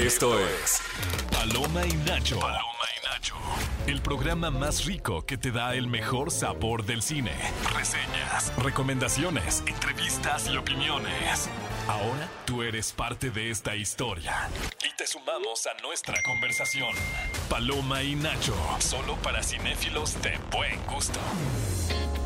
Esto es Paloma y Nacho. Paloma y Nacho. El programa más rico que te da el mejor sabor del cine. Reseñas, recomendaciones, entrevistas y opiniones. Ahora tú eres parte de esta historia. Y te sumamos a nuestra conversación. Paloma y Nacho. Solo para cinéfilos de buen gusto.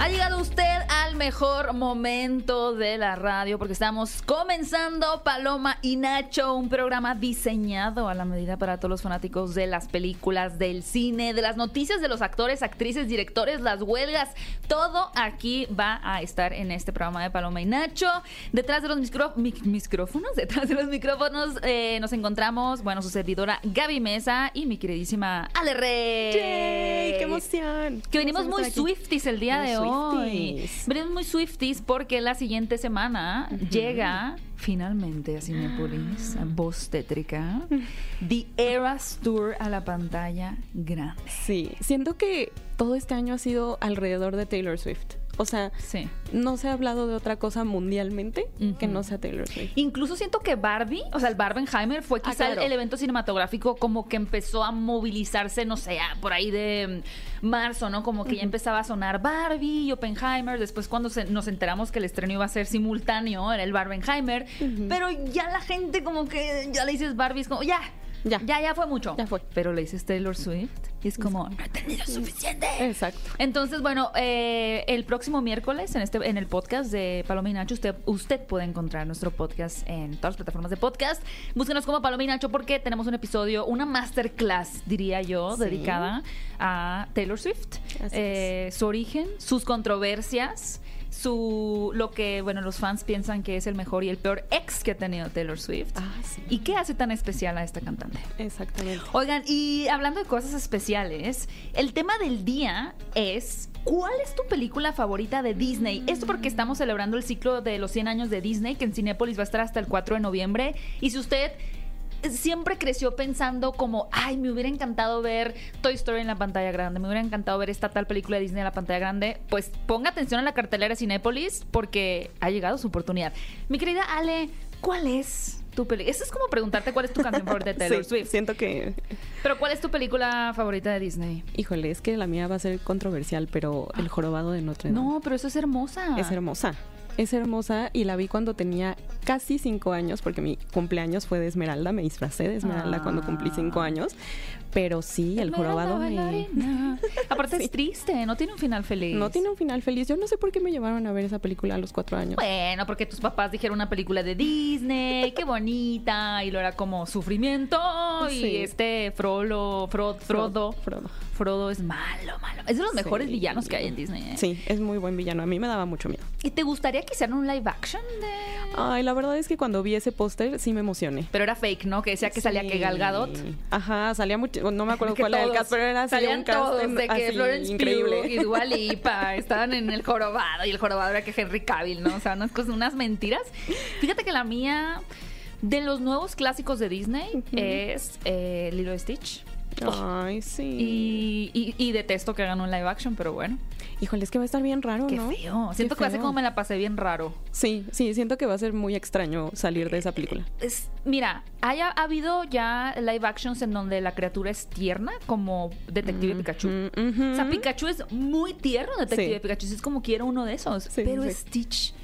Ha llegado usted al mejor momento de la radio porque estamos comenzando Paloma y Nacho, un programa diseñado a la medida para todos los fanáticos de las películas, del cine, de las noticias de los actores, actrices, directores, las huelgas. Todo aquí va a estar en este programa de Paloma y Nacho. Detrás de los micro- mi- micrófonos, detrás de los micrófonos eh, nos encontramos, bueno, su servidora Gaby Mesa y mi queridísima Ale Rey. ¡Yay! ¡Qué emoción! Que venimos muy. Swifties el día de hoy. Swifties. Venimos muy Swifties porque la siguiente semana llega finalmente a Cinepolis, a voz tétrica, The Eras Tour a la pantalla grande. Sí, siento que todo este año ha sido alrededor de Taylor Swift. O sea, Sí. no se ha hablado de otra cosa mundialmente que no sea Taylor Swift. Incluso siento que Barbie, o sea, el Barbenheimer fue Ah, quizá el- claro. el evento cinematográfico como que empezó a movilizarse, no sé, por ahí de mm, marzo, ¿no? Como que ya empezaba a sonar Barbie y Oppenheimer. Después cuando se- nos enteramos que el estreno iba a ser simultáneo, era el Barbenheimer. Pero ya la gente como que ya le dices Barbie, es como, ya. Ya. ya, ya fue mucho. Ya fue. Pero le dices Taylor Swift y es como, no he tenido suficiente. Exacto. Entonces, bueno, eh, el próximo miércoles en este en el podcast de Paloma y Nacho, usted, usted puede encontrar nuestro podcast en todas las plataformas de podcast. Búsquenos como Paloma y Nacho porque tenemos un episodio, una masterclass, diría yo, Sí. dedicada a Taylor Swift. Eh, su origen, sus controversias, su lo que, bueno, los fans piensan que es el mejor y el peor ex que ha tenido Taylor Swift. Ah, sí. ¿Y qué hace tan especial a esta cantante? Exactamente. Oigan, y hablando de cosas especiales, el tema del día es ¿cuál es tu película favorita de Disney? Esto porque estamos celebrando el ciclo de los 100 años de Disney, que en Cinepolis va a estar hasta el 4 de noviembre. Y si usted siempre creció pensando como, ay, me hubiera encantado ver Toy Story en la pantalla grande, me hubiera encantado ver esta tal película de Disney en la pantalla grande, pues ponga atención a la cartelera Cinépolis porque ha llegado su oportunidad. Mi querida Ale, ¿cuál es tu película? Eso es como preguntarte cuál es tu canción favorita de Taylor Sí, Swift. Siento que, Pero ¿cuál es tu película favorita de Disney? híjole, es que la mía va a ser controversial, pero El jorobado de Notre Dame No, pero eso es hermosa. es hermosa. Es hermosa y la vi cuando tenía casi cinco años, porque mi cumpleaños fue de Esmeralda, me disfracé de Esmeralda cuando cumplí cinco Ah. años. Pero sí, el jorobado me... Aparte Sí. es triste, no tiene un final feliz. No tiene un final feliz. Yo no sé por qué me llevaron a ver esa película a los cuatro años. Bueno, porque tus papás dijeron una película de Disney, qué bonita, y lo era como sufrimiento, y este Frollo, Fro- Frodo, Frodo. Frodo es malo, malo. Es de los mejores Sí. villanos que hay en Disney. ¿eh? Sí, es muy buen villano. A mí me daba mucho miedo. ¿Y te gustaría que hicieran un live action de...? Ay, la verdad es que cuando vi ese póster sí me emocioné. Pero era fake, ¿no? Que decía que salía que Gal Gadot. Ajá, salía mucho. No me acuerdo cuál era el cast, pero era así salían un cast todos de que así, Florence increíble. Pugh y Dua Lipa estaban en el jorobado y el jorobado era que Henry Cavill, ¿no? O sea, unas cosas, unas mentiras. Fíjate que la mía de los nuevos clásicos de Disney es eh, Lilo Stitch. Ay, sí. Y, y- y detesto que hagan un live action, pero bueno. Híjole, es que va a estar bien raro, Qué ¿no? feo. Qué Siento que va a ser como me la pasé bien raro. Sí, sí, siento que va a ser muy extraño salir de esa película. Es- mira, haya ha habido ya live actions en donde la criatura es tierna, como Detective Pikachu. Mm. O sea, Pikachu es muy tierno, Detective Sí. Pikachu. Es como quiero uno de esos. Sí, pero sí. Stitch,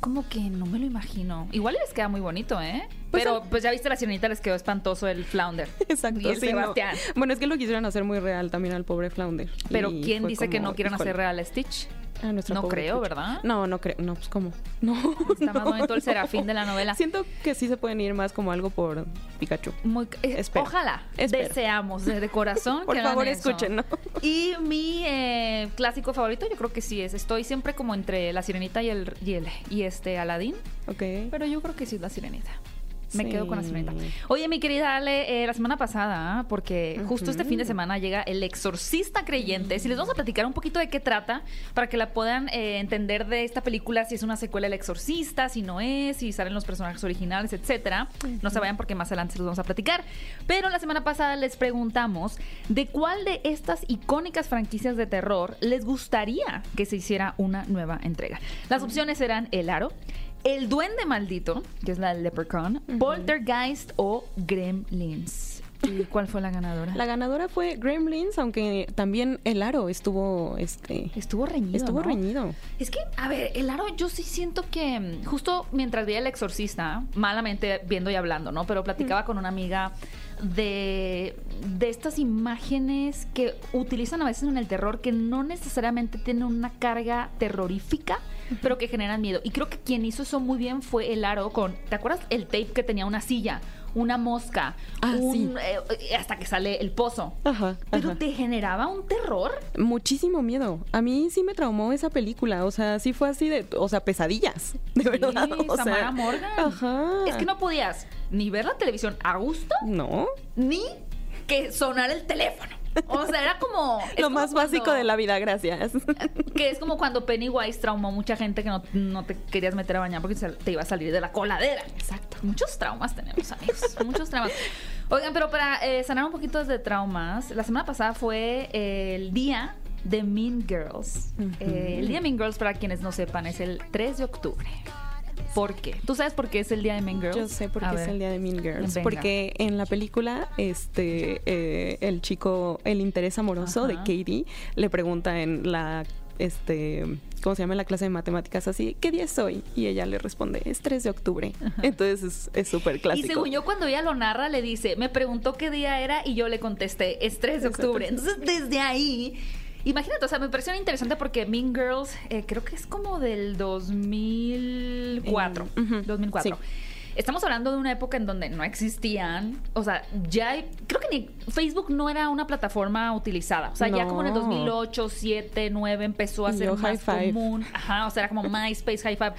como que no me lo imagino. Igual les queda muy bonito, ¿eh? Pues, pero pues ya viste la sirenita, les quedó espantoso el flounder. Exacto, Y el sí, no. Sebastián. Bueno, es que lo quisieron hacer muy real también al pobre Flounder. Pero ¿quién dice que no quieran híjole, hacer real a Stitch? A nuestra No creo. ¿verdad? No, no creo. No, pues cómo. No. Está más no, bonito el no. serafín de la novela. Siento que sí se pueden ir más como algo por Pikachu. Muy, eh. Ojalá, Espero. deseamos de, corazón Por que favor, escuchen, ¿no? Y mi eh, clásico favorito, yo creo que sí es. Estoy siempre como entre la sirenita y el y, el- y este Aladdin, Ok. pero yo creo que sí es la sirenita. Me Sí. quedo con la sirenita. Oye, mi querida Ale, eh, la semana pasada, porque justo este fin de semana llega El Exorcista Creyente. Si les vamos a platicar un poquito de qué trata, para que la puedan eh, entender de esta película, si es una secuela del Exorcista, si no es, si salen los personajes originales, etcétera. No se vayan porque más adelante se los vamos a platicar. Pero la semana pasada les preguntamos de cuál de estas icónicas franquicias de terror les gustaría que se hiciera una nueva entrega. Las opciones eran El Aro, El Duende Maldito, que es la Leprechaun, Poltergeist o Gremlins. ¿Y cuál fue la ganadora? La ganadora fue Gremlins, aunque también el aro estuvo, este, Estuvo reñido. estuvo ¿no? reñido. Es que, a ver, el aro yo sí siento que mm, justo mientras veía El Exorcista, malamente viendo y hablando, ¿no? Pero platicaba con una amiga de, de estas imágenes que utilizan a veces en el terror que no necesariamente tienen una carga terrorífica, pero que generan miedo. Y creo que quien hizo eso muy bien fue el aro con, ¿te acuerdas el tape que tenía una silla? Una mosca, Ah, un, sí. eh, hasta que sale el pozo. Ajá, Pero ajá. te generaba un terror. Muchísimo miedo. A mí sí me traumó esa película. O sea, sí fue así de, o sea, pesadillas. De Sí, verdad. O Samara sea, Morgan. Ajá. Es que no podías ni ver la televisión a gusto, No. ni que sonara el teléfono. O sea, era como... Lo como más cuando- básico de la vida, gracias. Que es como cuando Pennywise traumó a mucha gente que no, no te querías meter a bañar porque te iba a salir de la coladera. Exacto. Muchos traumas tenemos, amigos. muchos traumas. Oigan, pero para eh, sanar un poquito de traumas, la semana pasada fue el día de Mean Girls. Eh, el día de Mean Girls, para quienes no sepan, es el 3 de octubre. ¿Por qué? ¿Tú sabes por qué es el día de Mean Girls? Yo sé por qué es el día de Mean Girls. Venga. Porque en la película, este, eh, el chico, el interés amoroso de. Katie, le pregunta en la, este, ¿cómo se llama? En la clase de matemáticas así, ¿qué día es hoy? Y ella le responde, es 3 de octubre. Entonces es- súper clásico. Y según yo, cuando ella lo narra, le dice, me preguntó qué día era y yo le contesté, es 3 de octubre. Entonces, desde ahí, imagínate, o sea, me pareció interesante porque Mean Girls, eh, creo que es como del 2004. Eh, ujú, 2004. sí. Estamos hablando de una época en donde no existían, o sea, ya hay- creo que ni Facebook no era una plataforma utilizada, o sea, ya como en el No. 2008, 2007, 2009 empezó a ser yo, más común, ajá, o sea, era como MySpace, High Five,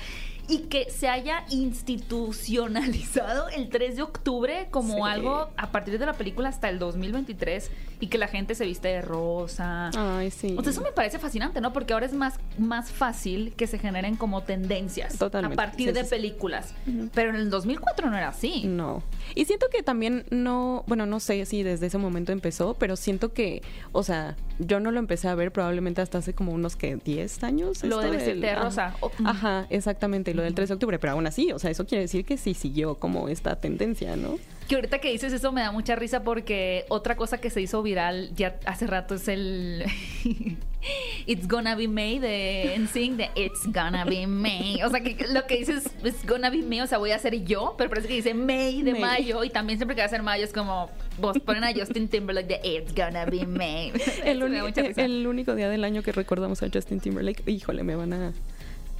y que se haya institucionalizado el 3 de octubre como Sí. algo a partir de la película hasta el 2023 y que la gente se viste de rosa. Ay, sí. O sea, eso me parece fascinante, ¿no? Porque ahora es más, más fácil que se generen como tendencias Totalmente. a partir Sí, de sí, películas. Pero en el 2004 no era así. No. Y siento que también no, bueno, no sé si desde ese momento empezó, pero siento que, o sea, yo no lo empecé a ver probablemente hasta hace como unos que 10 años. Lo de vestirte de ajá. rosa. O- mm. Ajá, exactamente, lo del 3 de octubre, pero aún así, o sea, eso quiere decir que sí siguió como esta tendencia, ¿no? Que ahorita que dices eso me da mucha risa porque otra cosa que se hizo viral ya hace rato es el It's Gonna Be May de NSYNC de It's Gonna Be May. O sea, que lo que dices It's Gonna Be May, o sea, voy a ser yo, pero parece que dice May de May. mayo y también siempre que va a ser mayo es como vos ponen a Justin Timberlake de It's Gonna Be. El, me da uni- mucha risa. el único día del año que recordamos a Justin Timberlake, híjole, me van a...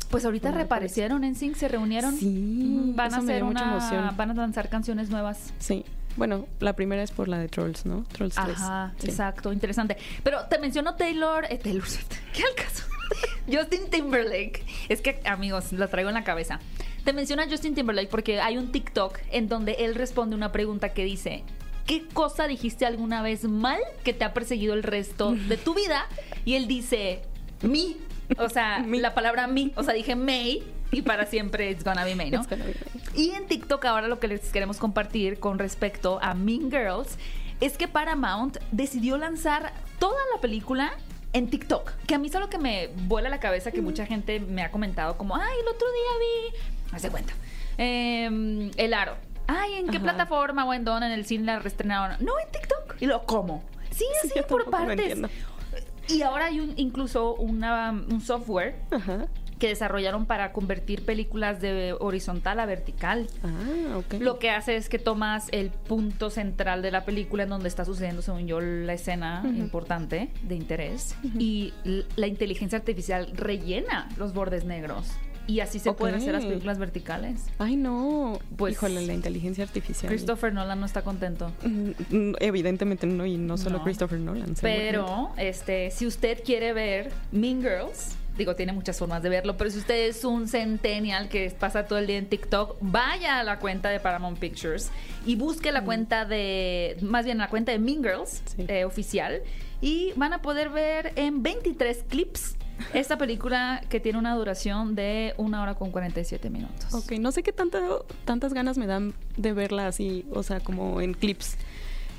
Pues ahorita reaparecieron en Sync, se reunieron. Sí, van a hacer mucha una, emoción. van a lanzar canciones nuevas. Sí. Bueno, la primera es por la de Trolls, ¿no? Trolls 3. Ajá, Sí. exacto, interesante. Pero te menciono Taylor, eh, Taylor Swift. ¿Qué al caso? Justin Timberlake. Es que, amigos, lo traigo en la cabeza. Te menciona Justin Timberlake porque hay un TikTok en donde él responde una pregunta que dice: ¿Qué cosa dijiste alguna vez mal que te ha perseguido el resto de tu vida? Y él dice: Me. O sea, la palabra me. O sea, dije May y para siempre it's gonna be May, ¿no? It's gonna be May. Y en TikTok ahora lo que les queremos compartir con respecto a Mean Girls es que Paramount decidió lanzar toda la película en TikTok. Que a mí es algo que me vuela la cabeza, que mucha gente me ha comentado como, ay, el otro día vi, hace cuenta, em, El Aro. Ay, ¿en qué Ajá. plataforma o en dónde en el cine la reestrenaron? No, en TikTok. Y lo, ¿cómo? Sí, Sí, así yo por partes. Y ahora hay un, incluso una, un software Ajá. que desarrollaron para convertir películas de horizontal a vertical. Ah, ok. Lo que hace es que tomas el punto central de la película en donde está sucediendo, según yo, la escena importante de interés y la inteligencia artificial rellena los bordes negros. Y así se pueden Ok. hacer las películas verticales. Ay, no. Pues, Híjole, la inteligencia artificial. Christopher Nolan no está contento. Mm, mm, Evidentemente no, y no solo No. Christopher Nolan. Pero, este, si usted quiere ver Mean Girls, digo, tiene muchas formas de verlo, pero si usted es un centennial que pasa todo el día en TikTok, vaya a la cuenta de Paramount Pictures y busque la cuenta de, más bien la cuenta de Mean Girls Sí. eh, oficial y van a poder ver en 23 clips esta película que tiene una duración de una hora con 47 minutos. Ok, no sé qué tanta, tantas ganas me dan de verla así, o sea, como en clips.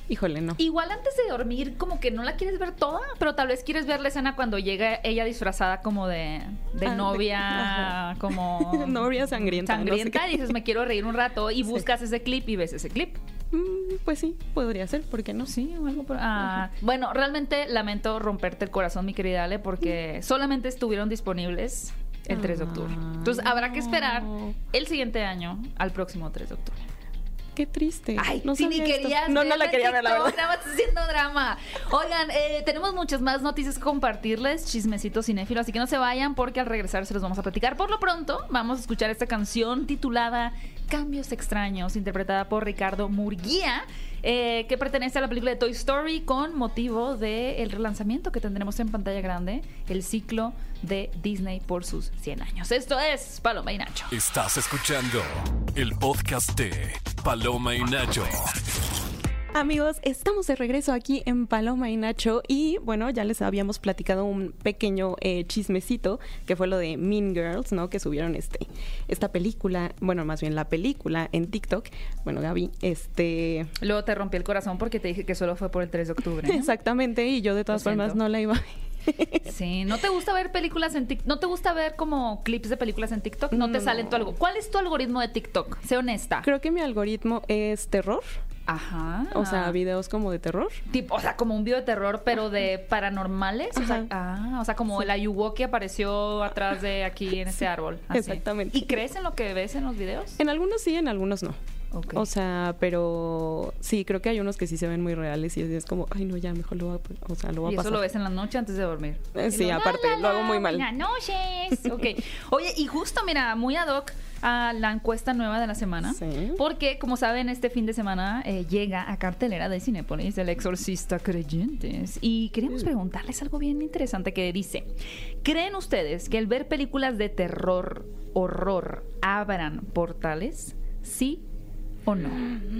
Híjole, no. Igual antes de dormir, como que no la quieres ver toda, pero tal vez quieres ver la escena cuando llega ella disfrazada como de, de Ah, de- novia, ajá. como... Novia sangrienta, no sé Sangrienta, y dices, me quiero reír un rato, y Sí. buscas ese clip y ves ese clip. Mm, pues sí, podría ser, ¿por qué no? Sí, o algo por... ah, bueno, realmente lamento romperte el corazón, mi querida Ale, porque solamente estuvieron disponibles el 3 de octubre. Ah, Entonces habrá que esperar no. el siguiente año al próximo 3 de octubre. Qué triste. Ay, no si ni sabía esto. querías No, no la quería ver, la verdad. nada más estás haciendo drama. Oigan, eh, tenemos muchas más noticias que compartirles, chismecitos cinéfilos, así que no se vayan porque al regresar se los vamos a platicar. Por lo pronto, vamos a escuchar esta canción titulada Cambios Extraños, interpretada por Ricardo Murguía, eh, que pertenece a la película de Toy Story con motivo del relanzamiento que tendremos en pantalla grande, el ciclo de Disney por sus 100 años. Esto es Paloma y Nacho. Estás escuchando el podcast de Paloma y Nacho. Amigos, estamos de regreso aquí en Paloma y Nacho y bueno, ya les habíamos platicado un pequeño eh, chismecito que fue lo de Mean Girls, ¿no? Que subieron este esta película, bueno, más bien la película en TikTok. Bueno, Gaby, este Luego te rompí el corazón porque te dije que solo fue por el 3 de octubre. ¿no? exactamente y yo de todas Lo formas siento. no la iba a Sí, ¿no te gusta ver películas en TikTok? ¿No te gusta ver como clips de películas en TikTok? ¿No te No. sale tu algo? ¿Cuál es tu algoritmo de TikTok? Sé honesta. Creo que mi algoritmo es terror, Ajá. o sea, videos como de terror. Tipo, o sea, como un video de terror, pero de paranormales. O sea, ah, o sea, como el ayuwo que apareció atrás de aquí en ese árbol. así. exactamente. ¿Y crees en lo que ves en los videos? En algunos sí, en algunos no. O sea, pero sí, creo que hay unos que sí se ven muy reales y es como, ay no, ya mejor lo voy a, o sea, lo voy y a eso pasar. lo ves en la noche antes de dormir. Eh, Y sí, aparte, la, la, lo hago muy mal. Buenas noches. Ok. Oye, y justo, mira, muy ad hoc a la encuesta nueva de la semana. Sí. Porque, como saben, este fin de semana eh, llega a cartelera de Cinépolis El Exorcista Creyentes. Y queríamos preguntarles algo bien interesante que dice: ¿Creen ustedes que el ver películas de terror, horror, abran portales? ¿Sí o no?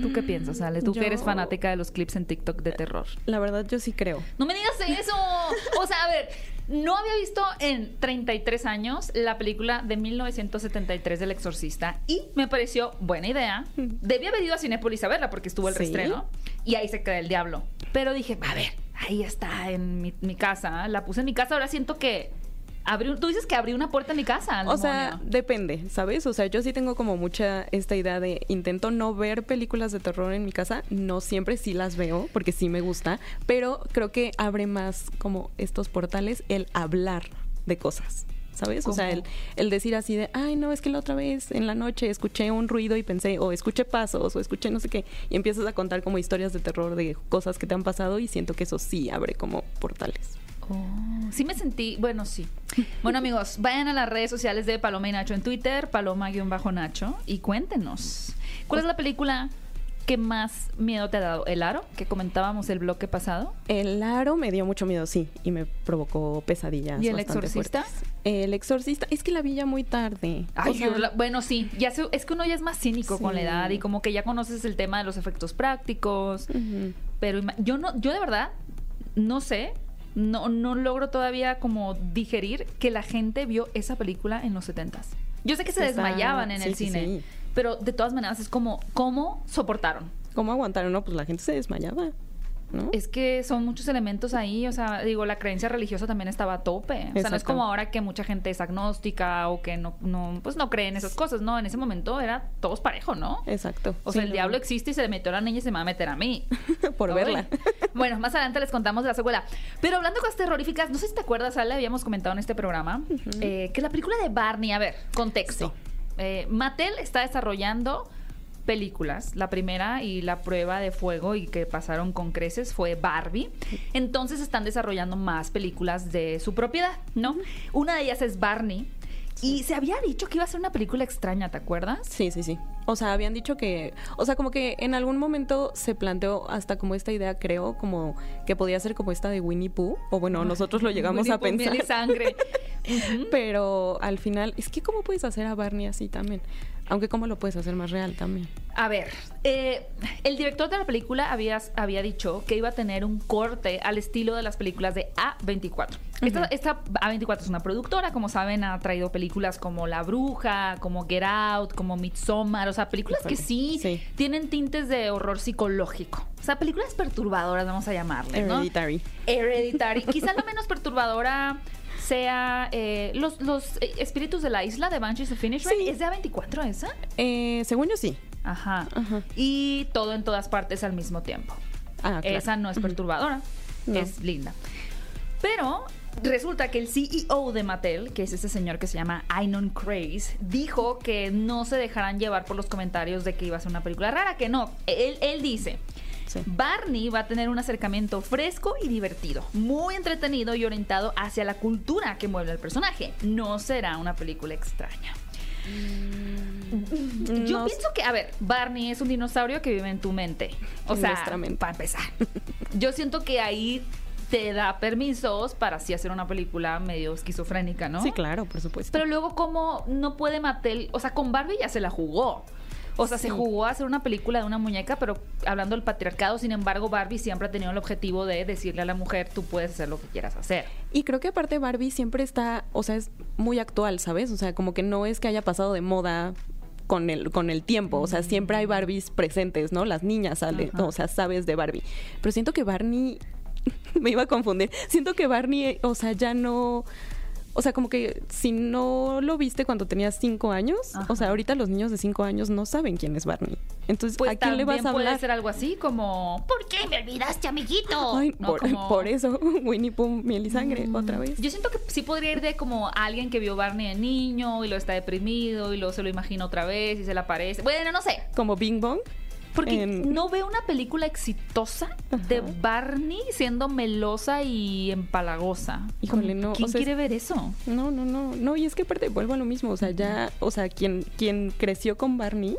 ¿Tú qué piensas, Ale? Tú que eres fanática de los clips en TikTok de terror. La verdad yo sí creo. No me digas eso. O sea, a ver, no había visto en 33 años la película de 1973 del Exorcista y me pareció buena idea. Debí haber ido a Cinépolis a verla porque estuvo el Sí. reestreno y ahí se queda el diablo. Pero dije, a ver, ahí está en mi, mi casa. La puse en mi casa. Ahora siento que abrí, tú dices que abrí una puerta en mi casa. O sea, depende, ¿sabes? O sea, yo sí tengo como mucha esta idea de intento no ver películas de terror en mi casa, no siempre sí las veo porque sí me gusta, pero creo que abre más como estos portales el hablar de cosas. ¿Sabes? O sea, el, el decir así de, ay, no, es que la otra vez en la noche escuché un ruido y pensé, o escuché pasos, o escuché no sé qué, y empiezas a contar como historias de terror de cosas que te han pasado y siento que eso sí abre como portales. Sí me sentí, bueno, sí. Bueno, amigos, vayan a las redes sociales de Paloma y Nacho en Twitter, Paloma-Nacho, y cuéntenos. ¿Cuál es la película que más miedo te ha dado? ¿El aro? Que comentábamos el bloque pasado. El aro me dio mucho miedo, sí, y me provocó pesadillas. ¿Y el bastante exorcista? fuertes. El exorcista, es que la vi ya muy tarde. Ay, O sea, yo la- bueno, sí, ya se- es que uno ya es más cínico con la edad y como que ya conoces el tema de los efectos prácticos. Pero yo no, yo de verdad no sé, no, no logro todavía como digerir que la gente vio esa película en los setentas. Yo sé que se desmayaban en sí, el sí, cine, sí. pero de todas maneras es como, ¿cómo soportaron? ¿Cómo aguantaron? No, pues la gente se desmayaba, ¿no? Es que son muchos elementos ahí, o sea, digo, la creencia religiosa también estaba a tope. O sea, no es como ahora que mucha gente es agnóstica o que no, no, pues no cree en esas cosas, ¿no? En ese momento era todos parejo, ¿no? Exacto. O sea, Sí, el no. diablo existe y se le metió a la niña y se me va a meter a mí. Por verla. Bueno, más adelante les contamos de la secuela. Pero hablando de cosas terroríficas, no sé si te acuerdas, Ale, habíamos comentado en este programa eh, que la película de Barney, a ver, contexto. Eh, Mattel está desarrollando películas. La primera y la prueba de fuego y que pasaron con creces fue Barbie. Entonces están desarrollando más películas de su propiedad, ¿no? Una de ellas es Barney. Y se había dicho que iba a ser una película extraña, ¿te acuerdas? Sí, sí, sí. O sea, habían dicho que, o sea, como que en algún momento se planteó hasta como esta idea, creo, como que podía ser como esta de Winnie Pooh, o bueno, nosotros lo llegamos Winnie a Pooh, miel y pensar. sangre. Pero al final, es que ¿cómo puedes hacer a Barney así también? Aunque cómo lo puedes hacer más real también. A ver, eh, el director de la película había, había dicho que iba a tener un corte al estilo de las películas de A24. esta, esta A24 es una productora, como saben, ha traído películas como La Bruja, como Get Out, como Midsommar, o sea, películas que sí, Sí. tienen tintes de horror psicológico. O sea, películas perturbadoras, vamos a llamarle, ¿no? Hereditary. Hereditary. Quizá la menos perturbadora sea eh, los, los eh, espíritus de la isla de Banshees of Finishing. Sí. ¿Es de A24 esa? Eh, según yo sí. Ajá. Ajá. Y todo en todas partes al mismo tiempo. Ah, claro. Esa no es perturbadora, No. es linda. Pero resulta que el CEO de Mattel, que es ese señor que se llama Ainon Craze, dijo que no se dejarán llevar por los comentarios de que iba a ser una película rara, que no. Él, él dice. Sí. Barney va a tener un acercamiento fresco y divertido, muy entretenido y orientado hacia la cultura que mueve al personaje. No será una película extraña. Yo No pienso que, a ver, Barney es un dinosaurio que vive en tu mente. O En sea, nuestra mente. para empezar. Yo siento que ahí te da permisos para así hacer una película medio esquizofrénica, ¿no? Sí, claro, por supuesto. Pero luego, como no puede Mattel? O sea, con Barbie ya se la jugó. O sea, se jugó a hacer una película de una muñeca, pero hablando del patriarcado, sin embargo, Barbie siempre ha tenido el objetivo de decirle a la mujer, tú puedes hacer lo que quieras hacer. Y creo que aparte Barbie siempre está, o sea, es muy actual, ¿sabes? O sea, como que no es que haya pasado de moda con el, con el tiempo. O sea, siempre hay Barbies presentes, ¿no? Las niñas salen, o sea, sabes de Barbie. Pero siento que Barney, me iba a confundir, siento que Barney, o sea, ya no... O sea, como que si no lo viste cuando tenías cinco años, Ajá. o sea, ahorita los niños de cinco años no saben quién es Barney. Entonces, Pues ¿a quién le vas a puede hablar? ser algo así como, ¿por qué me olvidaste, amiguito? Ay, ¿No? por, Como- por eso, Winnie Pooh, miel y sangre, otra vez. Yo siento que sí podría ir de como alguien que vio Barney de niño y lo está deprimido y luego se lo imagina otra vez y se le aparece. Bueno, no sé. Como Bing Bong. Porque En- no veo una película exitosa de. Barney siendo melosa y empalagosa. Híjole, no, ¿Quién o sea, quiere ver eso? No, no, no, no, y es que aparte vuelvo a lo mismo, o sea, ya, o sea, quien, quien creció con Barney,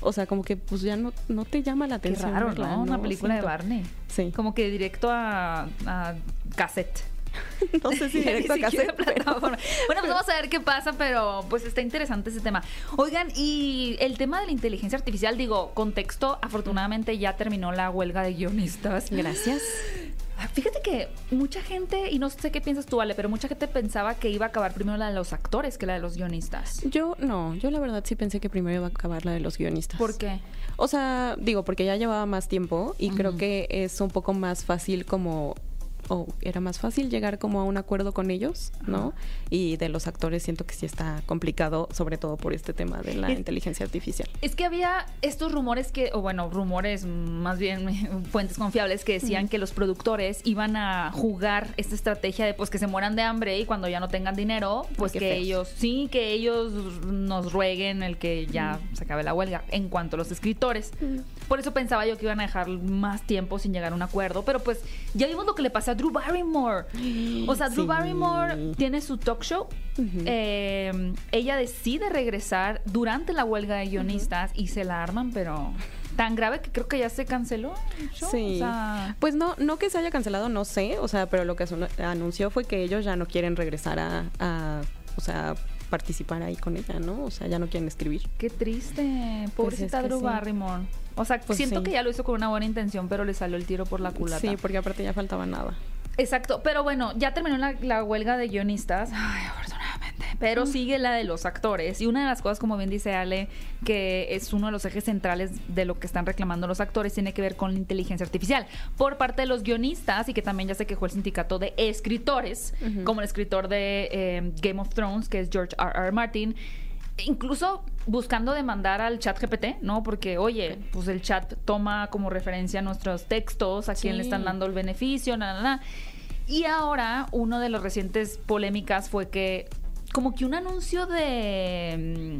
o sea, como que pues ya no, no te llama la Qué atención. raro, verla, ¿no? Una película de. Barney. Sí. Como que directo a, a cassette. No sé si directo a plataforma. Bueno, pues vamos a ver qué pasa, pero pues está interesante ese tema. Oigan, y el tema de la inteligencia artificial, digo, contexto, afortunadamente ya terminó la huelga de guionistas. Gracias. Ah, Fíjate que mucha gente, y no sé qué piensas tú, Ale, pero mucha gente pensaba que iba a acabar primero la de los actores que la de los guionistas. Yo no, yo la verdad sí pensé que primero iba a acabar la de los guionistas. ¿Por qué? O sea, digo, porque ya llevaba más tiempo y creo que es un poco más fácil como o era más fácil llegar como a un acuerdo con ellos, ¿no? Y de los actores siento que sí está complicado, sobre todo por este tema de la Es- inteligencia artificial. Es que había estos rumores que, o bueno, rumores, más bien fuentes confiables, que decían que los productores iban a jugar esta estrategia de pues que se mueran de hambre y cuando ya no tengan dinero, pues que feos. ellos, sí, que ellos nos rueguen el que ya se acabe la huelga en cuanto a los escritores. Por eso pensaba yo que iban a dejar más tiempo sin llegar a un acuerdo, pero pues ya vimos lo que le pasó Drew Barrymore. O sea, Drew Sí. Barrymore tiene su talk show. Eh, ella decide regresar durante la huelga de guionistas y se la arman, pero tan grave que creo que ya se canceló. el show. Sí. O sea, Pues no, no que se haya cancelado, no sé, o sea, pero lo que anunció fue que ellos ya no quieren regresar a, a, o sea, participar ahí con ella, ¿no? O sea, ya no quieren escribir. qué triste. Pobrecita es que Drew sí. Barrymore. O sea, Pues siento sí. que ya lo hizo con una buena intención, pero le salió el tiro por la culata. Sí, porque aparte ya faltaba nada. Exacto, pero bueno, ya terminó la, la huelga de guionistas, Ay, afortunadamente, pero sigue la de los actores. Y una de las cosas, como bien dice Ale, que es uno de los ejes centrales de lo que están reclamando los actores, tiene que ver con la inteligencia artificial por parte de los guionistas y que también ya se quejó el sindicato de escritores, como el escritor de eh, Game of Thrones, que es George R. R. Martin. Incluso buscando demandar al chat GPT, ¿no? Porque, oye, pues el chat toma como referencia nuestros textos, a quién le están dando el beneficio, nada, nada. Y ahora, uno de los recientes polémicas fue que como que un anuncio de...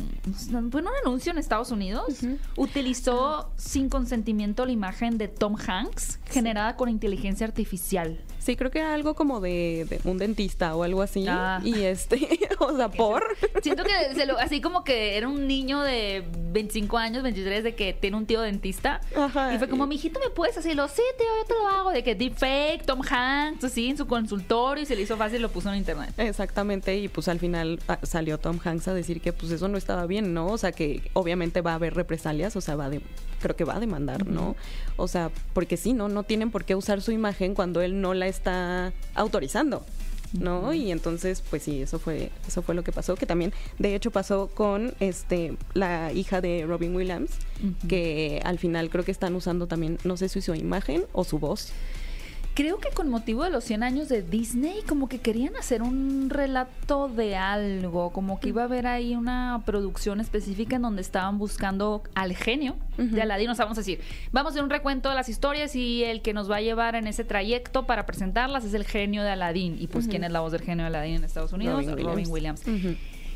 mm, Bueno, un anuncio en Estados Unidos utilizó sin consentimiento la imagen de Tom Hanks generada con inteligencia artificial. Sí, creo que era algo como de, de un dentista o algo así. Ah. Y este, o sea, por. Siento que se lo- así como que era un niño de 25 años, 23, de que tiene un tío dentista. Ajá. Y fue como, mijito, ¿me puedes hacerlo? Sí, tío, yo te lo hago. De que deepfake, Tom Hanks, así, en su consultorio y se le hizo fácil y lo puso en internet. Exactamente, y pues al final final ah, salió Tom Hanks a decir que pues eso no estaba bien, ¿no? O sea, que obviamente va a haber represalias, o sea, va de, creo que va a demandar, ¿no? O sea, porque sí, ¿no? No tienen por qué usar su imagen cuando él no la está autorizando. ¿no? Y entonces, pues sí, eso fue, eso fue lo que pasó, que también, de hecho, pasó con este la hija de Robin Williams, que al final creo que están usando también, no sé si su imagen o su voz. Creo que con motivo de los 100 años de Disney, como que querían hacer un relato de algo, como que iba a haber ahí una producción específica en donde estaban buscando al genio de Aladdin. O sea, vamos a decir, vamos a hacer un recuento de las historias y el que nos va a llevar en ese trayecto para presentarlas es el genio de Aladdin. Y pues, ¿quién es la voz del genio de Aladdin en Estados Unidos? Robin Williams.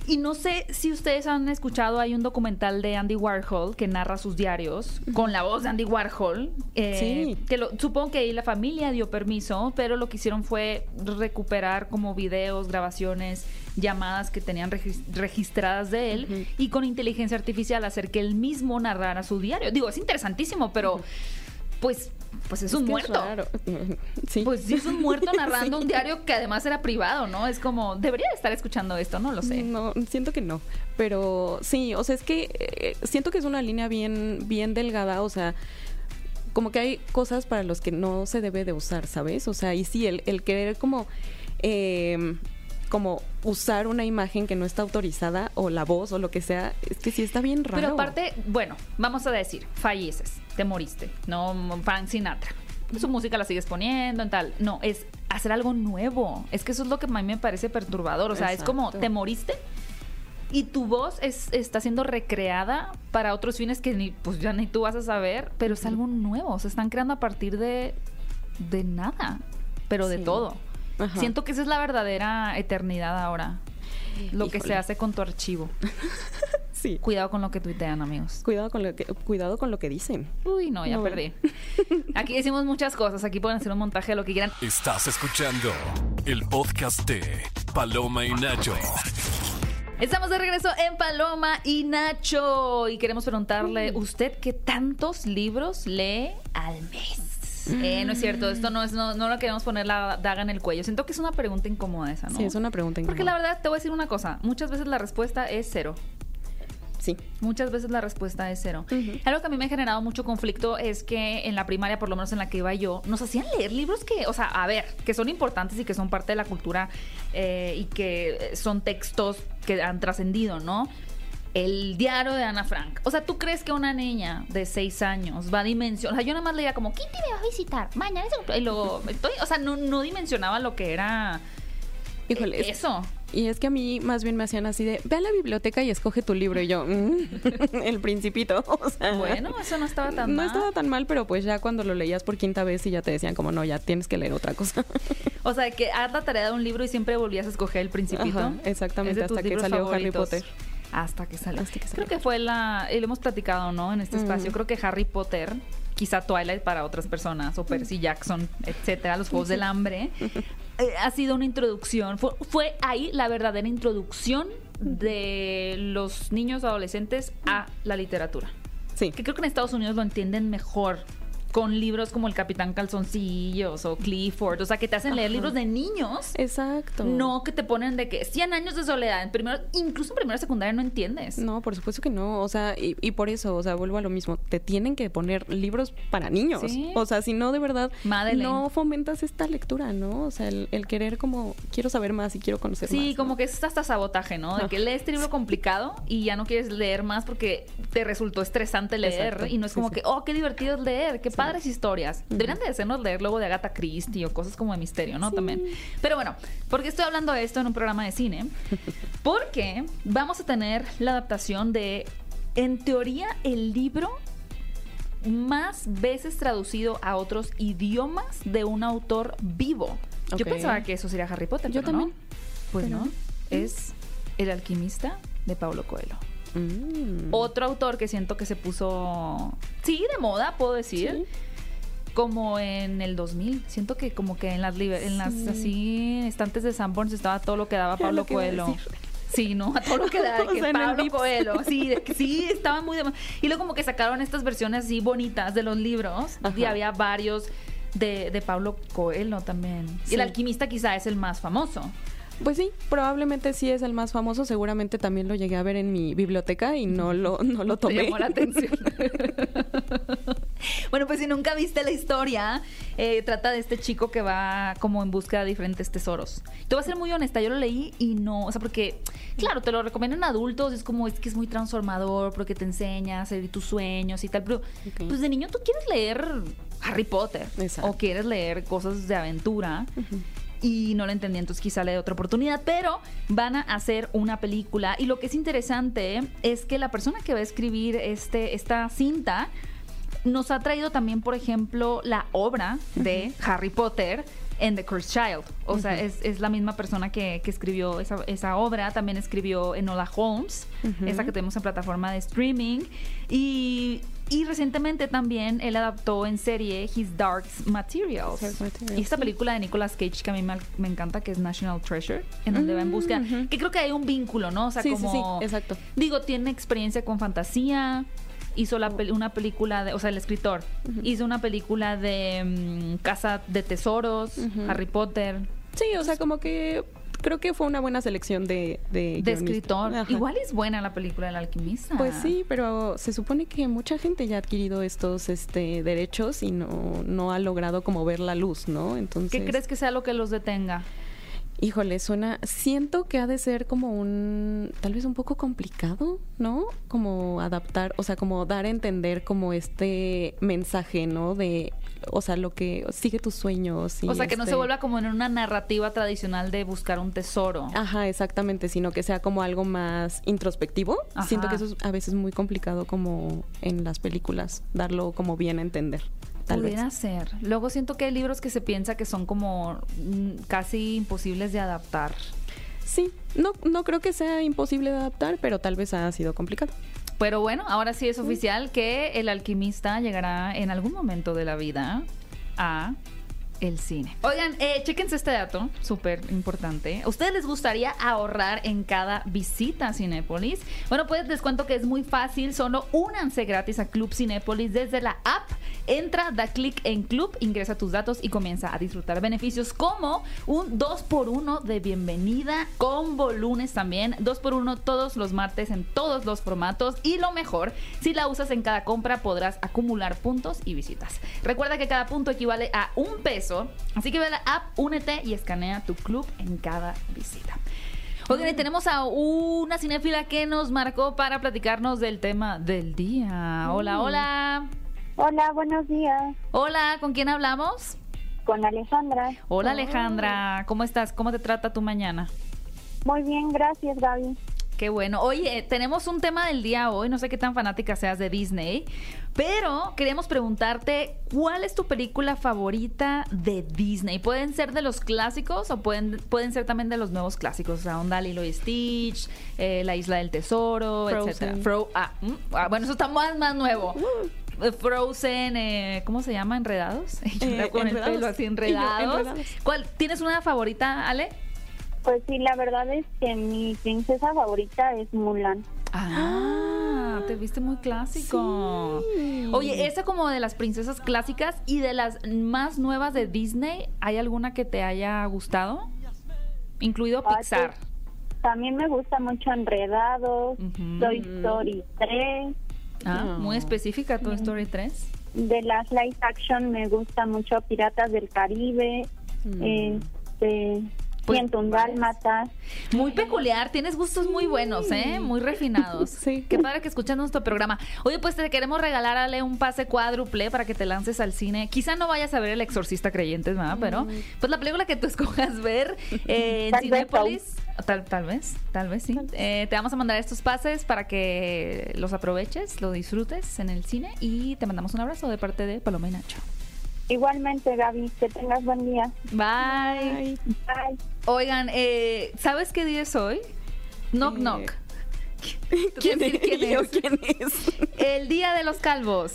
Y no sé si ustedes han escuchado, hay un documental de Andy Warhol que narra sus diarios con la voz de Andy Warhol. Eh, Sí. Que lo, supongo que ahí la familia dio permiso, pero lo que hicieron fue recuperar como videos, grabaciones, llamadas que tenían regis- registradas de él y con inteligencia artificial hacer que él mismo narrara su diario. Digo, es interesantísimo, pero pues, pues es un muerto. raro. Sí. Pues sí, es un muerto narrando Sí. un diario que además era privado, ¿no? Es como, debería de estar escuchando esto, no lo sé. No, siento que no. Pero sí, o sea, es que eh, siento que es una línea bien, bien delgada, o sea, como que hay cosas para los que no se debe de usar, ¿sabes? O sea, y sí, el, el querer como, eh, como usar una imagen que no está autorizada, o la voz, o lo que sea, es que sí está bien raro. Pero aparte, bueno, vamos a decir, falleces, te moriste, no Frank Sinatra. Su música la sigues poniendo en tal. No, es hacer algo nuevo. Es que eso es lo que a mí me parece perturbador. O sea, es como, te moriste y tu voz es, está siendo recreada para otros fines que ni, pues ya ni tú vas a saber, pero es algo nuevo. Se están creando a partir de, de nada, pero de todo. Ajá. Siento que esa es la verdadera eternidad ahora. Lo que se hace con tu archivo. Sí. Cuidado con lo que tuitean, amigos. Cuidado con lo que, cuidado con lo que dicen. Uy, no, ya No, perdí. Aquí decimos muchas cosas. Aquí pueden hacer un montaje de lo que quieran. Estás escuchando el podcast de Paloma y Nacho. Estamos de regreso en Paloma y Nacho. Y queremos preguntarle, ¿usted qué tantos libros lee al mes? Eh, no es cierto, esto no es, no, no lo queremos poner la daga en el cuello. Siento que es una pregunta incómoda esa, ¿no? Sí, es una pregunta Porque la incómoda. verdad, te voy a decir una cosa. Muchas veces la respuesta es cero. Sí. Muchas veces la respuesta es cero. Algo que a mí me ha generado mucho conflicto es que en la primaria, por lo menos en la que iba yo, nos hacían leer libros que, o sea, a ver, que son importantes y que son parte de la cultura eh, y que son textos que han trascendido, ¿no? El diario de Ana Frank. O sea, ¿tú crees que una niña de seis años va a dimensionar? O sea, yo nada más leía como, ¿quién te me va a visitar? Mañana es luego estoy, o sea, no, no dimensionaba lo que era eh, Híjole, eso. Y es que a mí más bien me hacían así de, ve a la biblioteca y escoge tu libro. Y yo, "Mm, el principito. O sea, Bueno, eso no estaba tan no mal. estaba tan mal, pero pues ya cuando lo leías por quinta vez y ya te decían como, no, ya tienes que leer otra cosa. O sea, que haz la tarea de un libro y siempre volvías a escoger el principito. Ajá, exactamente, hasta que salió Harry. Potter. Hasta que salió. Hasta que salió. Creo que fue la... Y lo hemos platicado, ¿no? En este espacio. Creo que Harry Potter, quizá Twilight para otras personas, o Percy Jackson, etcétera, los Juegos del Hambre, eh, ha sido una introducción. Fue, fue ahí la verdadera introducción de los niños adolescentes a la literatura. Sí. Que creo que en Estados Unidos lo entienden mejor con libros como El Capitán Calzoncillos o Clifford, o sea, que te hacen leer Ajá. libros de niños. Exacto. No que te ponen de que 100 años de soledad, en primero, incluso en primera secundaria no entiendes. No, por supuesto que no. O sea, y, y por eso, o sea, vuelvo a lo mismo. Te tienen que poner libros para niños. Sí. O sea, si no, de verdad, Madeleine. no fomentas esta lectura, ¿no? O sea, el, el querer como, quiero saber más y quiero conocer más. Sí, ¿no? como que es hasta sabotaje, ¿no? De que lees este libro complicado y ya no quieres leer más porque te resultó estresante leer. Exacto. Y no es Sí, como sí. que, oh, qué divertido es leer, qué padres historias. Deberían de hacernos leer luego de Agatha Christie o cosas como de misterio, ¿no? También. Pero bueno, ¿por qué estoy hablando de esto en un programa de cine? Porque vamos a tener la adaptación de, en teoría, el libro más veces traducido a otros idiomas de un autor vivo. Yo pensaba que eso sería Harry Potter, Yo pero no. también. Pues Pero no, no. es El alquimista de Pablo Coelho. Mm. Otro autor que siento que se puso, sí, de moda, puedo decir, Sí. como en el 2000. Siento que como que en las, liber- en las Sí. así estantes de Sanborns estaba todo lo que daba Pablo que Coelho. Sí, no, a todo lo que O que Pablo. Coelho. Sí, de que sí, estaba muy de moda. Y luego como que sacaron estas versiones así bonitas de los libros y había varios de, de Pablo Coelho también. Y el alquimista quizá es el más famoso. Pues sí, probablemente sí es el más famoso. Seguramente también lo llegué a ver en mi biblioteca y no lo, no lo Te tomé. llamó la atención. bueno, pues si nunca viste la historia, eh, trata de este chico que va como en busca de diferentes tesoros. Te voy a ser muy honesta, yo lo leí y no, o sea, porque, claro, te lo recomiendan adultos, es como, es que es muy transformador, porque te enseña a seguir tus sueños y tal, pero pues de niño tú quieres leer Harry Potter Exacto. o quieres leer cosas de aventura y no lo entendí, entonces quizá le dé otra oportunidad, pero van a hacer una película y lo que es interesante es que la persona que va a escribir este, esta cinta nos ha traído también, por ejemplo, la obra de Harry Potter en The Cursed Child. O sea, es, es la misma persona que, que escribió esa, esa obra. También escribió Enola Holmes, Ujú. esa que tenemos en plataforma de streaming. Y, y recientemente también él adaptó en serie His Dark Materials. Dark Materials, y esta película de Nicolas Cage que a mí me, me encanta, que es National Treasure, en donde va en búsqueda. Mm. Que creo que hay un vínculo, ¿no? O sea, Sí, como. sí, exacto. Digo, tiene experiencia con fantasía. Hizo la pel- una película de, o sea, el escritor hizo una película de mm, Casa de Tesoros. Harry Potter, Sí, o sea, como que creo que fue una buena selección de de, de escritor. Ajá. Igual es buena la película del alquimista. Pues sí, pero se supone que mucha gente ya ha adquirido estos este derechos y no, no ha logrado como ver la luz, ¿no? Entonces, ¿Qué crees que sea lo que los detenga? Híjole, suena, siento que ha de ser como un, tal vez un poco complicado, ¿no? Como adaptar, o sea, como dar a entender como este mensaje, ¿no? De, o sea, lo que sigue tus sueños. y o sea, que no se este- vuelva como en una narrativa tradicional de buscar un tesoro. Ajá, exactamente, sino que sea como algo más introspectivo. Ajá. Siento que eso es a veces muy complicado como en las películas, darlo como bien a entender. Tal Pudiera vez. ser. Luego siento que hay libros que se piensa que son como mm, casi imposibles de adaptar. Sí, no, no creo que sea imposible de adaptar, pero tal vez ha sido complicado. Pero bueno, ahora sí es oficial que el alquimista llegará en algún momento de la vida a el cine. Oigan, eh, chéquense este dato, súper importante. ¿A ustedes les gustaría ahorrar en cada visita a Cinépolis? Bueno, pues les cuento que es muy fácil, solo únanse gratis a Club Cinépolis desde la app. Entra, da clic en Club, ingresa tus datos y comienza a disfrutar beneficios como un 2x1 de bienvenida, combo lunes también, 2x1 todos los martes en todos los formatos y lo mejor, si la usas en cada compra podrás acumular puntos y visitas. Recuerda que cada punto equivale a un peso, así que ve a la app, únete y escanea tu club en cada visita. Oigan, tenemos a una cinéfila que nos marcó para platicarnos del tema del día. Hola, hola. Hola, buenos días. Hola, ¿con quién hablamos? Con Alejandra. Hola Alejandra, ¿cómo estás? ¿Cómo te trata tu mañana? Muy bien, gracias, Gaby. Qué bueno. Oye, tenemos un tema del día hoy, no sé qué tan fanática seas de Disney, pero queríamos preguntarte, ¿cuál es tu película favorita de Disney? Pueden ser de los clásicos o pueden, pueden ser también de los nuevos clásicos, o sea, Onda Lilo y Stitch, eh, La Isla del Tesoro, Frozen. etcétera. Fro- ah, mm, ah, bueno, eso está más, más nuevo. Uh. Eh, Frozen, eh, ¿cómo se llama? ¿Enredados? Eh, con el pelo así, yo, enredados. Enredados. ¿Cuál, ¿Tienes una favorita, Ale? Pues sí, la verdad es que mi princesa favorita es Mulan. Ah, te viste muy clásico. Sí. Oye, esa como de las princesas clásicas y de las más nuevas de Disney, ¿hay alguna que te haya gustado? Incluido Ah, Pixar. pues, También me gusta mucho Enredados, Ujú. Toy Story 3. Ah, No. muy específica Toy Story 3. De las live action me gusta mucho Piratas del Caribe, Mm. este, Pues, 101 Dálmatas. Muy peculiar, tienes gustos muy buenos, ¿eh? Muy refinados. Sí. Qué padre que escuchas nuestro programa. Oye, pues te queremos regalar, Ale, un pase cuádruple para que te lances al cine. Quizá no vayas a ver El Exorcista Creyentes, ¿verdad? Pero, pues la película que tú escojas ver eh, en Cinépolis. Tal, tal vez, tal vez sí. Eh, te vamos a mandar estos pases para que los aproveches, lo disfrutes en el cine y te mandamos un abrazo de parte de Paloma y Nacho. Igualmente, Gaby, que tengas buen día. Bye. Ay, Bye. Oigan, eh, ¿sabes qué día es hoy? Knock, Eh, knock. ¿Quién, decir quién es? Yo, es. ¿Quién es? El Día de los Calvos.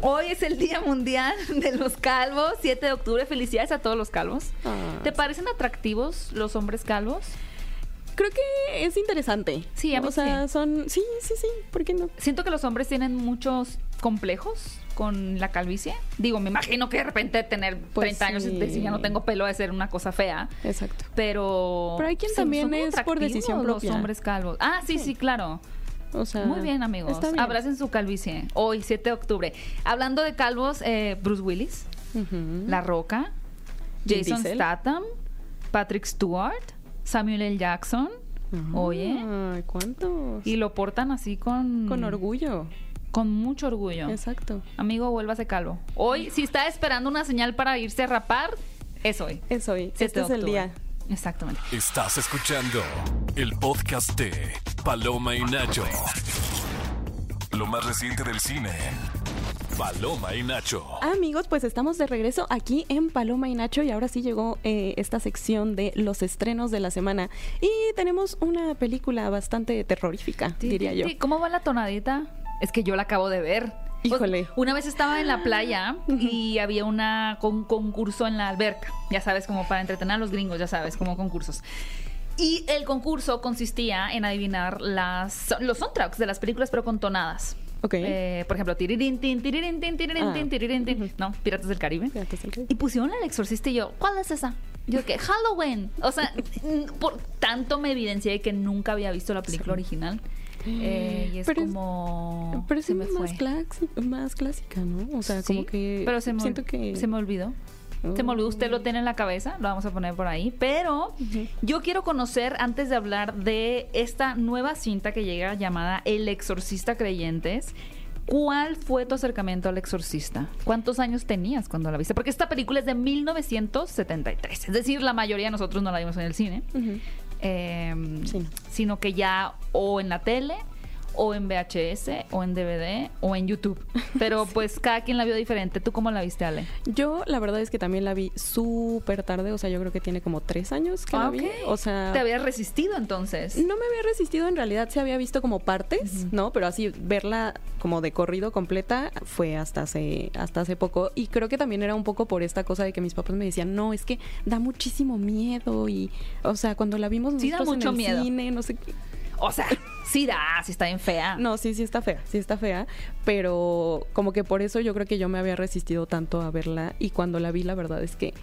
Hoy es el Día Mundial de los Calvos, 7 de octubre. Felicidades a todos los calvos. Ah, ¿Te parecen atractivos los hombres calvos? Creo que es interesante. Sí, a mí O sea, sí. son. Sí, sí, sí. ¿Por qué no? Siento que los hombres tienen muchos complejos con la calvicie. Digo, me imagino que de repente tener Pues 30 años y decir ya no tengo pelo de ser una cosa fea. Exacto. Pero. Pero hay quien también es por decisión propia. Los hombres calvos. Ah, sí, sí, claro. O sea, Muy bien, amigos. bien. Abracen su calvicie. Hoy, 7 de octubre. Hablando de calvos, eh, Bruce Willis. La Roca, Jason Diesel. Statham, Patrick Stewart, Samuel L. Jackson. Oye. Ay, ¿cuántos? Y lo portan así con. Con orgullo. Con mucho orgullo. Exacto. Amigo, vuélvase calvo. Hoy, si está esperando una señal para irse a rapar, es hoy. Es hoy. 7 Este es el día. Exactamente. Estás escuchando el podcast de Paloma y Nacho. Lo más reciente del cine. Paloma y Nacho. Amigos, pues estamos de regreso aquí en Paloma y Nacho y ahora sí llegó eh, esta sección de los estrenos de la semana y tenemos una película bastante terrorífica, diría yo. ¿Cómo va la tonadita? Es que yo la acabo de ver. Híjole. Pues, Una vez estaba en la playa y había una, un concurso en la alberca. Ya sabes, como para entretener a los gringos, ya sabes, como concursos. Y el concurso consistía en adivinar las, los soundtracks de las películas, pero con tonadas. Ok. Eh, por ejemplo, tiririn, tin, tiririn, tin, tiririn, Ah. tin, tiririn, tin. No, Piratas del Caribe. Piratas del Caribe. Y pusieron El Exorcista y yo, ¿cuál es esa? Yo que Halloween. O sea, por tanto me evidencié de que nunca había visto la película original. Eh, y es Pero es- como Pero se es me más, clásica, más clásica, ¿no? O sea, como que pero se me, siento que se me olvidó. Se me olvidó, usted lo tiene en la cabeza, lo vamos a poner por ahí. Pero yo quiero conocer, antes de hablar de esta nueva cinta que llega llamada El Exorcista Creyentes, ¿cuál fue tu acercamiento al Exorcista? ¿Cuántos años tenías cuando la viste? Porque esta película es de 1973, es decir, la mayoría de nosotros no la vimos en el cine, Ujú. Eh, Sí. sino que ya o en la tele o en VHS o en DVD o en YouTube. Pero pues cada quien la vio diferente. ¿Tú cómo la viste, Ale? Yo la verdad es que también la vi súper tarde, o sea, yo creo que tiene como tres años que Ah, la vi. O sea, ¿Te habías resistido entonces? no me había resistido, en realidad se había visto como partes, ¿no? Pero así verla como de corrido completa fue hasta hace, hasta hace poco. Y creo que también era un poco por esta cosa de que mis papás me decían, no, es que da muchísimo miedo. Y, o sea, cuando la vimos Sí da nosotros mucho en el miedo. cine, no sé qué. O sea, sí da, sí está bien fea. No, sí, sí está fea, sí está fea, pero como que por eso yo creo que yo me había resistido tanto a verla y cuando la vi la verdad es que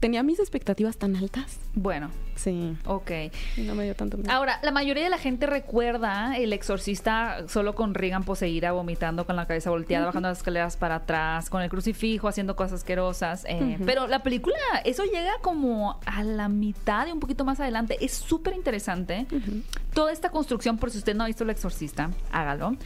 tenía mis expectativas tan altas. Bueno, Sí, ok. y no me dio tanto miedo. Ahora, la mayoría de la gente recuerda el exorcista solo con Regan poseída, vomitando con la cabeza volteada, bajando las escaleras para atrás, con el crucifijo, haciendo cosas asquerosas. eh. Pero la película, eso llega como a la mitad y un poquito más adelante. Es súper interesante. Toda esta construcción, por si usted no ha visto el exorcista, hágalo.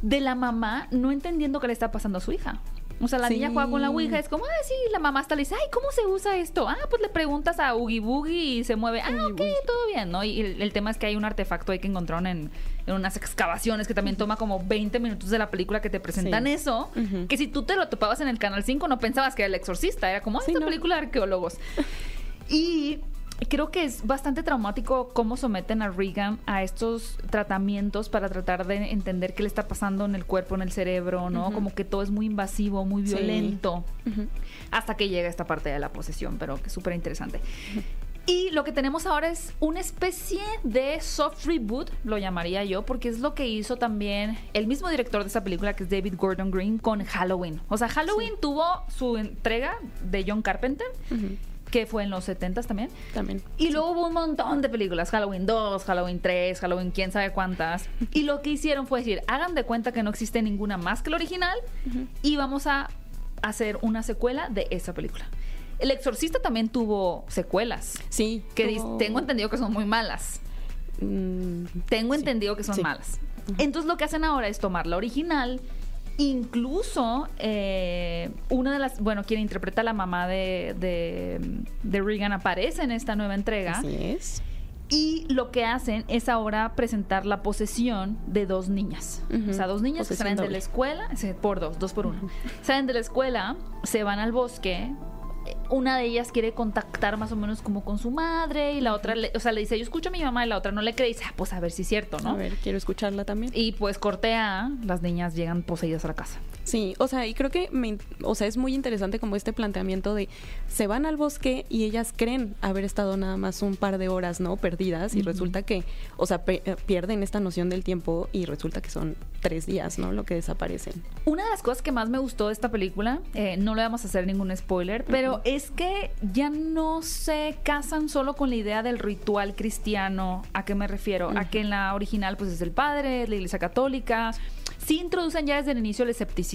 De la mamá no entendiendo qué le está pasando a su hija. O sea, la Sí. niña juega con la Ouija, es como, ah, sí, la mamá hasta le dice, ay, ¿cómo se usa esto? Ah, pues le preguntas a Oogie Boogie y se mueve. Ah, ok, todo bien, ¿no? Y el, el tema es que hay un artefacto ahí que encontraron en, en unas excavaciones que también toma como 20 minutos de la película que te presentan Sí. eso, que si tú te lo topabas en el Canal 5 no pensabas que era el exorcista, era como, ah, Sí, esta no. película de arqueólogos. Y creo que es bastante traumático cómo someten a Regan a estos tratamientos para tratar de entender qué le está pasando en el cuerpo, en el cerebro, ¿no? Como que todo es muy invasivo, muy Sí. violento, hasta que llega esta parte de la posesión, pero que es súper interesante. Y lo que tenemos ahora es una especie de soft reboot, lo llamaría yo, porque es lo que hizo también el mismo director de esta película, que es David Gordon Green, con Halloween. O sea, Halloween tuvo su entrega de John Carpenter, Ujú. Que fue en los 70s también. También. Y luego hubo un montón de películas, Halloween 2, Halloween 3, Halloween quién sabe cuántas. Y lo que hicieron fue decir, hagan de cuenta que no existe ninguna más que la original y vamos a hacer una secuela de esa película. El Exorcista también tuvo secuelas, Sí. que tuvo- tengo entendido que son muy malas. Mm, Tengo Sí. entendido que son Sí. malas. Entonces lo que hacen ahora es tomar la original. Incluso eh, una de las, bueno, quien interpreta a la mamá de, de, de Regan aparece en esta nueva entrega. Así es. Y lo que hacen es ahora presentar la posesión de dos niñas. O sea, dos niñas que salen de la escuela, por dos, dos por uno. Salen de la escuela, se van al bosque. Una de ellas quiere contactar más o menos como con su madre y la otra, le- o sea, le dice, yo escucho a mi mamá y la otra no le cree y dice, ah, pues a ver si es cierto, A ¿no? ver, quiero escucharla también. Y pues cortea, las niñas llegan poseídas a la casa. Sí, o sea, y creo que me o sea, es muy interesante como este planteamiento de se van al bosque y ellas creen haber estado nada más un par de horas, ¿no? Perdidas y resulta que, o sea, pe- eh, pierden esta noción del tiempo y resulta que son tres días, ¿no? Lo que desaparecen. Una de las cosas que más me gustó de esta película, eh, no le vamos a hacer ningún spoiler, pero es que ya no se casan solo con la idea del ritual cristiano. ¿A qué me refiero? A que en la original pues es el padre, la iglesia católica. Sí introducen ya desde el inicio el escepticismo,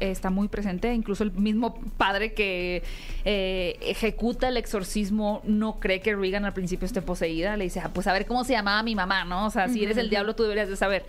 eh, está muy presente, incluso el mismo padre que eh, ejecuta el exorcismo no cree que Regan al principio esté poseída, le dice, ah, pues a ver cómo se llamaba mi mamá, ¿no? O sea, si eres el diablo tú deberías de saber.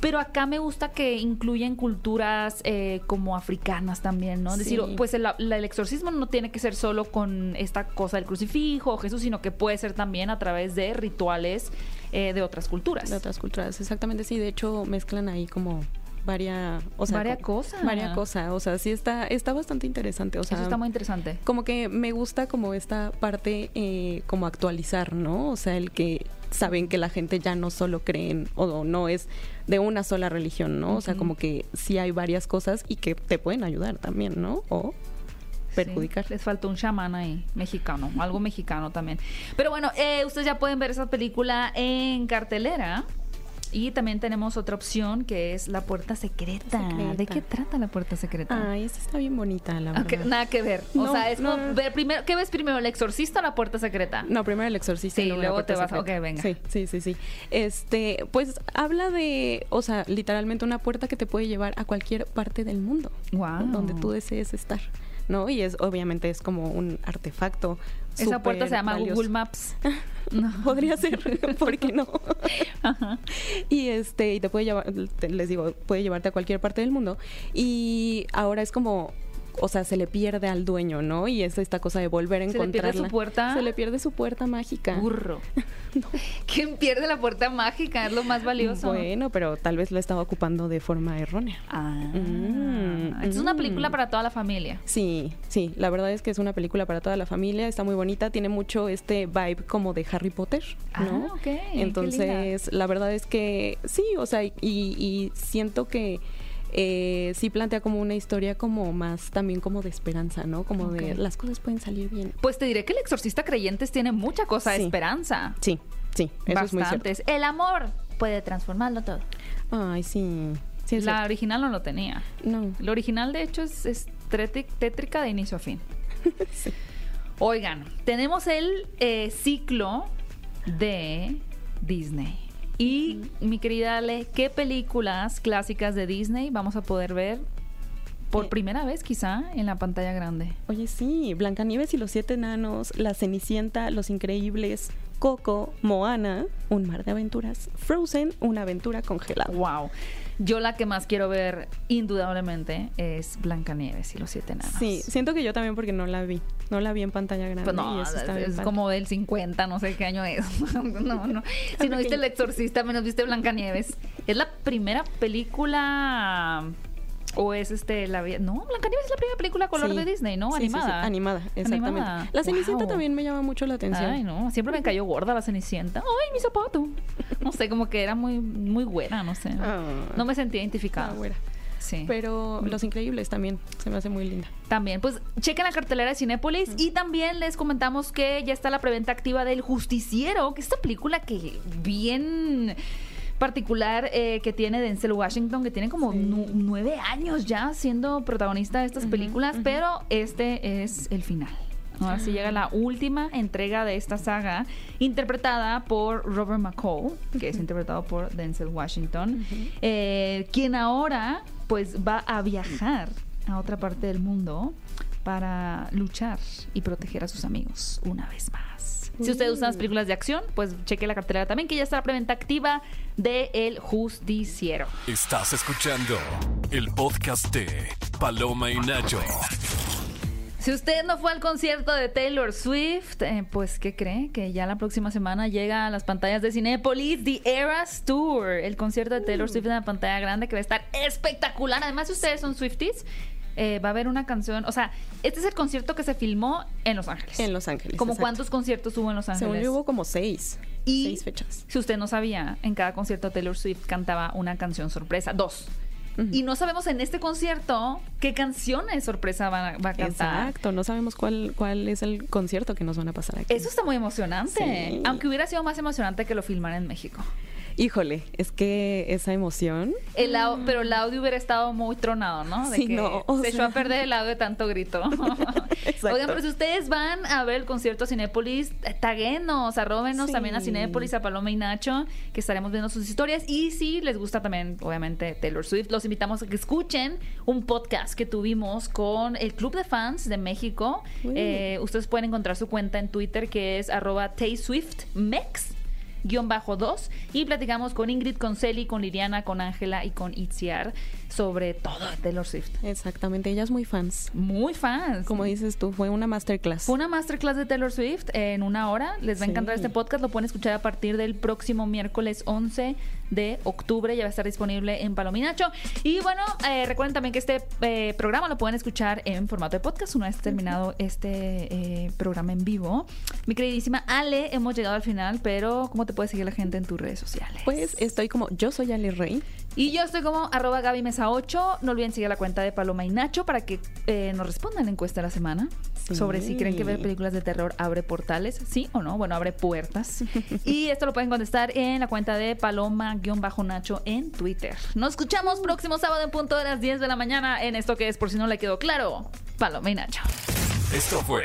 Pero acá me gusta que incluyen culturas eh, como africanas también, ¿no? Es decir, pues el, exorcismo no tiene que ser solo con esta cosa del crucifijo o Jesús, sino que puede ser también a través de rituales eh, de otras culturas. De otras culturas, exactamente, sí. De hecho, mezclan ahí como varia, o sea, Varia como- cosa. Varia cosa, o sea, sí está, está bastante interesante, o sea, Eso está muy interesante. como que me gusta como esta parte eh, como actualizar, ¿no? O sea, el que saben que la gente ya no solo creen o no es de una sola religión, ¿no? O sea, como que sí hay varias cosas y que te pueden ayudar también, ¿no? O perjudicar. Sí, les faltó un chamán ahí, mexicano, algo mexicano también. Pero bueno, eh, ustedes ya pueden ver esa película en cartelera. Y también tenemos otra opción que es La Puerta Secreta. Secreta. ¿De qué trata La Puerta Secreta? Ay, esa está bien bonita, la Aunque verdad. nada que ver. O sea, es no, como ver primero, ¿qué ves primero, el exorcista o la puerta secreta? No, primero el exorcista. Sí, y luego te vas a- secreta. ok, venga. Sí, sí, sí, sí. Este, pues habla de, o sea, literalmente una puerta que te puede llevar a cualquier parte del mundo. Guau. Donde tú desees estar, ¿no? Y es, obviamente, es como un artefacto. Esa puerta se llama valioso. Google Maps. Podría ser, ¿por qué no? Ajá. Y este, y te puede llevar, te- les digo, puede llevarte a cualquier parte del mundo. Y ahora es como, o sea, se le pierde al dueño, ¿no? Y es esta cosa de volver a ¿Se le pierde encontrarla. su puerta? Se le pierde su puerta mágica. Burro. ¿Quién pierde la puerta mágica? Es lo más valioso. Bueno, pero tal vez lo estaba ocupando de forma errónea. Ah. Mm, es una mm. película para toda la familia. Sí, sí, la verdad es que es una película para toda la familia, está muy bonita, tiene mucho este vibe como de Harry Potter, ¿no? Ah, ok, qué Entonces, la verdad es que sí, o sea, y, y siento que eh, sí plantea como una historia como más también como de esperanza, ¿no? Como de las cosas pueden salir bien. Pues te diré que el exorcista creyentes tiene mucha cosa de esperanza. Sí, sí, eso es muy Bastantes. El amor puede transformarlo todo. Ay, sí. sí la cierto. original no lo tenía. No. La original, de hecho, es, es tétrica de inicio a fin. Sí. Oigan, tenemos el eh, ciclo de Disney. Y mi querida Ale, ¿qué películas clásicas de Disney vamos a poder ver por Eh. primera vez quizá en la pantalla grande? Oye, sí, Blancanieves y los siete enanos, La Cenicienta, Los Increíbles, Coco, Moana, Un mar de aventuras, Frozen, Una aventura congelada. Wow. Yo la que más quiero ver indudablemente es Blancanieves y los siete enanos. Sí, siento que yo también porque no la vi, no la vi en pantalla grande. Pues no, y eso está es padre. como del 50, no sé qué año es. no, no. Si no viste El Exorcista, menos viste Blancanieves. Es la primera película. O es este la no Blancanieves es la primera película color Sí. de Disney, ¿no? Sí, sí, sí, Animada. animada, exactamente. Animada. La Cenicienta Wow. también me llama mucho la atención. Ay, no, siempre me cayó gorda la Cenicienta. Ay, mi zapato. No sé, como que era muy muy buena, no sé. Ah. No me sentía identificada. Ah, güera. Sí. Pero Los Increíbles también se me hace muy linda. También, pues chequen la cartelera de Cinépolis y también les comentamos que ya está la preventa activa del Justiciero, que es esta película que bien particular eh, que tiene Denzel Washington, que tiene como Sí. nueve años ya siendo protagonista de estas películas, pero este es el final. Ahora sí llega la última entrega de esta saga, interpretada por Robert McCall, que es interpretado por Denzel Washington, eh, quien ahora pues va a viajar a otra parte del mundo para luchar y proteger a sus amigos una vez más. Si ustedes usan las películas de acción, pues cheque la cartelera también, que ya está la preventa activa de El Justiciero. Estás escuchando el podcast de Paloma y Nacho. Si usted no fue al concierto de Taylor Swift, eh, pues ¿qué cree? Que ya la próxima semana llega a las pantallas de Cinépolis The Eras Tour, el concierto de Taylor Swift en la pantalla grande que va a estar espectacular. Además, si ustedes son Swifties, eh, va a haber una canción, o sea, este es el concierto que se filmó en Los Ángeles. En Los Ángeles. ¿Como cuántos conciertos hubo en Los Ángeles? Según yo hubo como seis. Y seis fechas. si usted no sabía, en cada concierto Taylor Swift cantaba una canción sorpresa, dos. y no sabemos en este concierto qué canciones sorpresa va, a- va a cantar. Exacto, no sabemos cuál, cuál es el concierto que nos van a pasar aquí. Eso está muy emocionante. Sí. Aunque hubiera sido más emocionante que lo filmaran en México. Híjole, es que esa emoción. El au- pero el audio hubiera estado muy tronado, ¿no? De Sí, que no, o se echó sea. a perder el audio de tanto grito. Oigan, pero si ustedes van a ver el concierto a Cinépolis, eh, taguenos, arróbenos Sí. también a Cinépolis, a Paloma y Nacho, que estaremos viendo sus historias. Y si les gusta también, obviamente, Taylor Swift, los invitamos a que escuchen un podcast que tuvimos con el Club de Fans de México. Eh, ustedes pueden encontrar su cuenta en Twitter que es arroba tayswiftmex 2 y platicamos con Ingrid, con Celi, con Liliana, con Ángela y con Itziar sobre todo de Taylor Swift. Exactamente, ellas muy fans. Muy fans. Como dices tú, fue una masterclass. Fue una masterclass de Taylor Swift en una hora. Les va a Sí. encantar este podcast. Lo pueden escuchar a partir del próximo miércoles 11 de octubre. Ya va a estar disponible en Palominacho. Y bueno, eh, recuerden también que este eh, programa lo pueden escuchar en formato de podcast una vez terminado este eh, programa en vivo. Mi queridísima Ale, hemos llegado al final, pero ¿cómo te puede seguir la gente en tus redes sociales? Pues estoy como yo soy Ale Rey. Y yo estoy como arroba Gaby Mesa 8. No olviden seguir la cuenta de Paloma y Nacho para que eh, nos respondan la encuesta de la semana. Sí. Sobre si creen que ver películas de terror abre portales, sí o no. Bueno, abre puertas. y esto lo pueden contestar en la cuenta de Paloma-Nacho en Twitter. Nos escuchamos próximo sábado en punto de las 10 de la mañana en esto que es, por si no le quedó claro, Paloma y Nacho. Esto fue